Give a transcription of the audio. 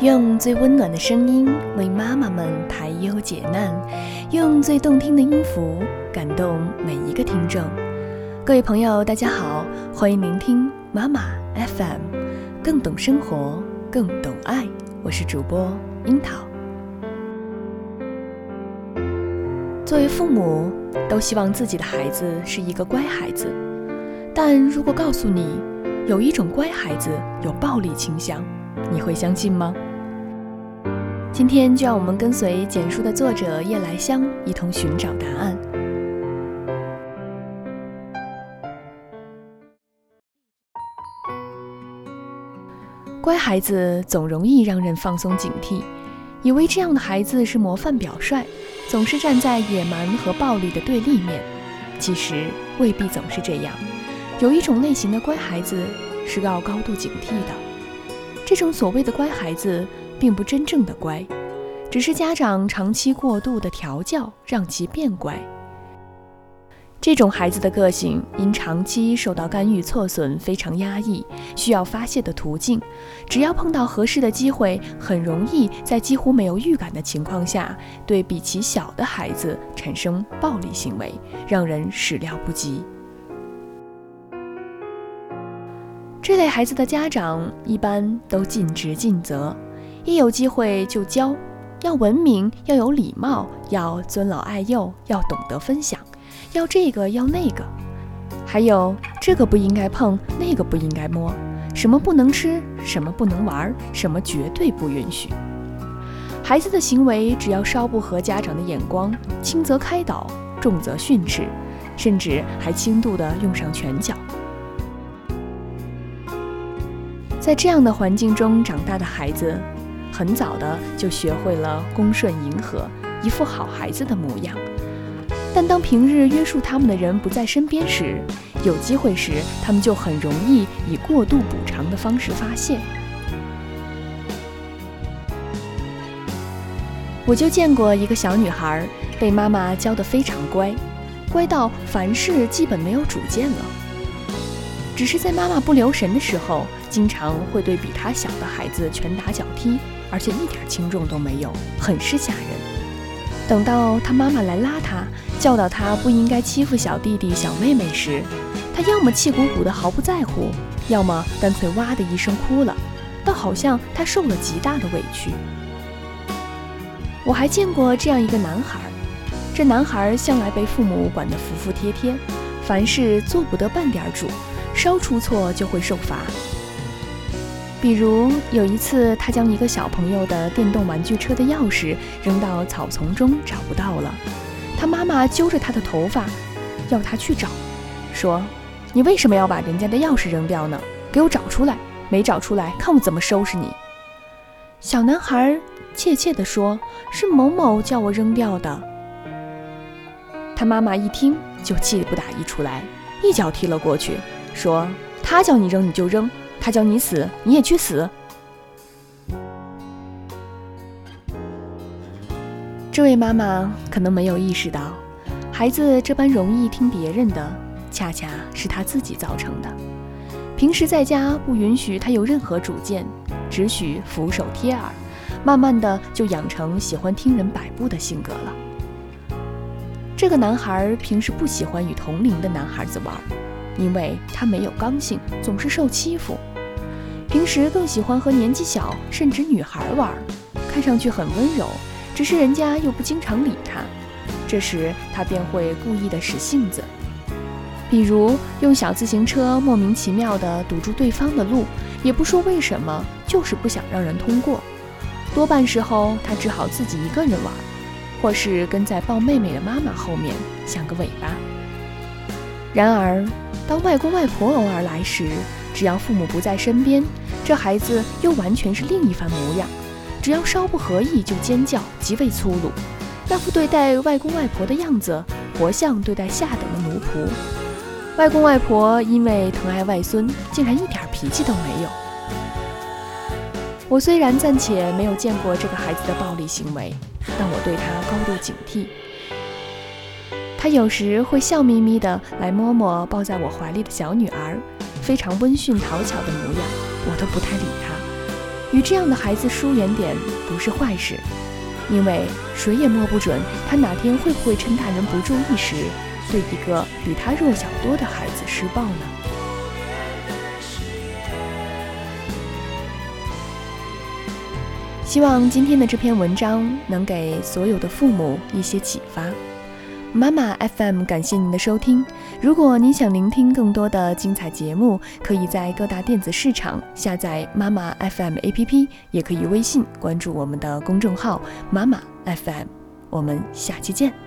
用最温暖的声音为妈妈们排忧解难，用最动听的音符感动每一个听众。各位朋友，大家好，欢迎聆听妈妈 FM，更懂生活，更懂爱。我是主播樱桃。作为父母，都希望自己的孩子是一个乖孩子，但如果告诉你有一种乖孩子有暴力倾向，你会相信吗？今天就让我们跟随简书的作者叶来香一同寻找答案。乖孩子总容易让人放松警惕，以为这样的孩子是模范表率，总是站在野蛮和暴力的对立面。其实未必总是这样，有一种类型的乖孩子是要高度警惕的。这种所谓的乖孩子。并不真正的乖，只是家长长期过度的调教让其变乖。这种孩子的个性因长期受到干预挫损，非常压抑，需要发泄的途径。只要碰到合适的机会，很容易在几乎没有预感的情况下，对比其小的孩子产生暴力行为，让人始料不及。这类孩子的家长一般都尽职尽责。一有机会就教，要文明，要有礼貌，要尊老爱幼，要懂得分享，要这个要那个，还有这个不应该碰，那个不应该摸，什么不能吃，什么不能玩，什么绝对不允许。孩子的行为只要稍不合家长的眼光，轻则开导，重则训斥，甚至还轻度的用上拳脚。在这样的环境中长大的孩子。很早的就学会了恭顺迎合，一副好孩子的模样。但当平日约束他们的人不在身边时，有机会时，他们就很容易以过度补偿的方式发泄。我就见过一个小女孩，被妈妈教得非常乖，乖到凡事基本没有主见了。只是在妈妈不留神的时候，经常会对比她小的孩子拳打脚踢。而且一点轻重都没有，很是吓人。等到他妈妈来拉他，教导他不应该欺负小弟弟小妹妹时，他要么气鼓鼓的毫不在乎，要么干脆哇的一声哭了，倒好像他受了极大的委屈。我还见过这样一个男孩，这男孩向来被父母管得服服帖帖，凡事做不得半点主，稍出错就会受罚。比如有一次，他将一个小朋友的电动玩具车的钥匙扔到草丛中，找不到了。他妈妈揪着他的头发，要他去找，说：“你为什么要把人家的钥匙扔掉呢？给我找出来！没找出来，看我怎么收拾你！”小男孩怯怯地说：“是某某叫我扔掉的。”他妈妈一听就气不打一处来，一脚踢了过去，说：“他叫你扔你就扔。”他叫你死，你也去死。这位妈妈可能没有意识到，孩子这般容易听别人的，恰恰是他自己造成的。平时在家不允许他有任何主见，只许俯首贴耳，慢慢的就养成喜欢听人摆布的性格了。这个男孩平时不喜欢与同龄的男孩子玩，因为他没有刚性，总是受欺负。平时更喜欢和年纪小甚至女孩玩，看上去很温柔，只是人家又不经常理他。这时他便会故意的使性子，比如用小自行车莫名其妙的堵住对方的路，也不说为什么，就是不想让人通过。多半时候他只好自己一个人玩，或是跟在抱妹妹的妈妈后面，像个尾巴。然而当外公外婆偶尔来时，只要父母不在身边，这孩子又完全是另一番模样。只要稍不合意就尖叫，极为粗鲁，那副对待外公外婆的样子，活像对待下等的奴仆。外公外婆因为疼爱外孙，竟然一点脾气都没有。我虽然暂且没有见过这个孩子的暴力行为，但我对他高度警惕。他有时会笑眯眯地来摸摸抱在我怀里的小女儿。非常温驯讨巧的模样，我都不太理他。与这样的孩子疏远点不是坏事，因为谁也摸不准他哪天会不会趁大人不注意时，对一个比他弱小多的孩子施暴呢？希望今天的这篇文章能给所有的父母一些启发。妈妈 FM 感谢您的收听。如果您想聆听更多的精彩节目，可以在各大电子市场下载妈妈 FM APP，也可以微信关注我们的公众号妈妈 FM。我们下期见。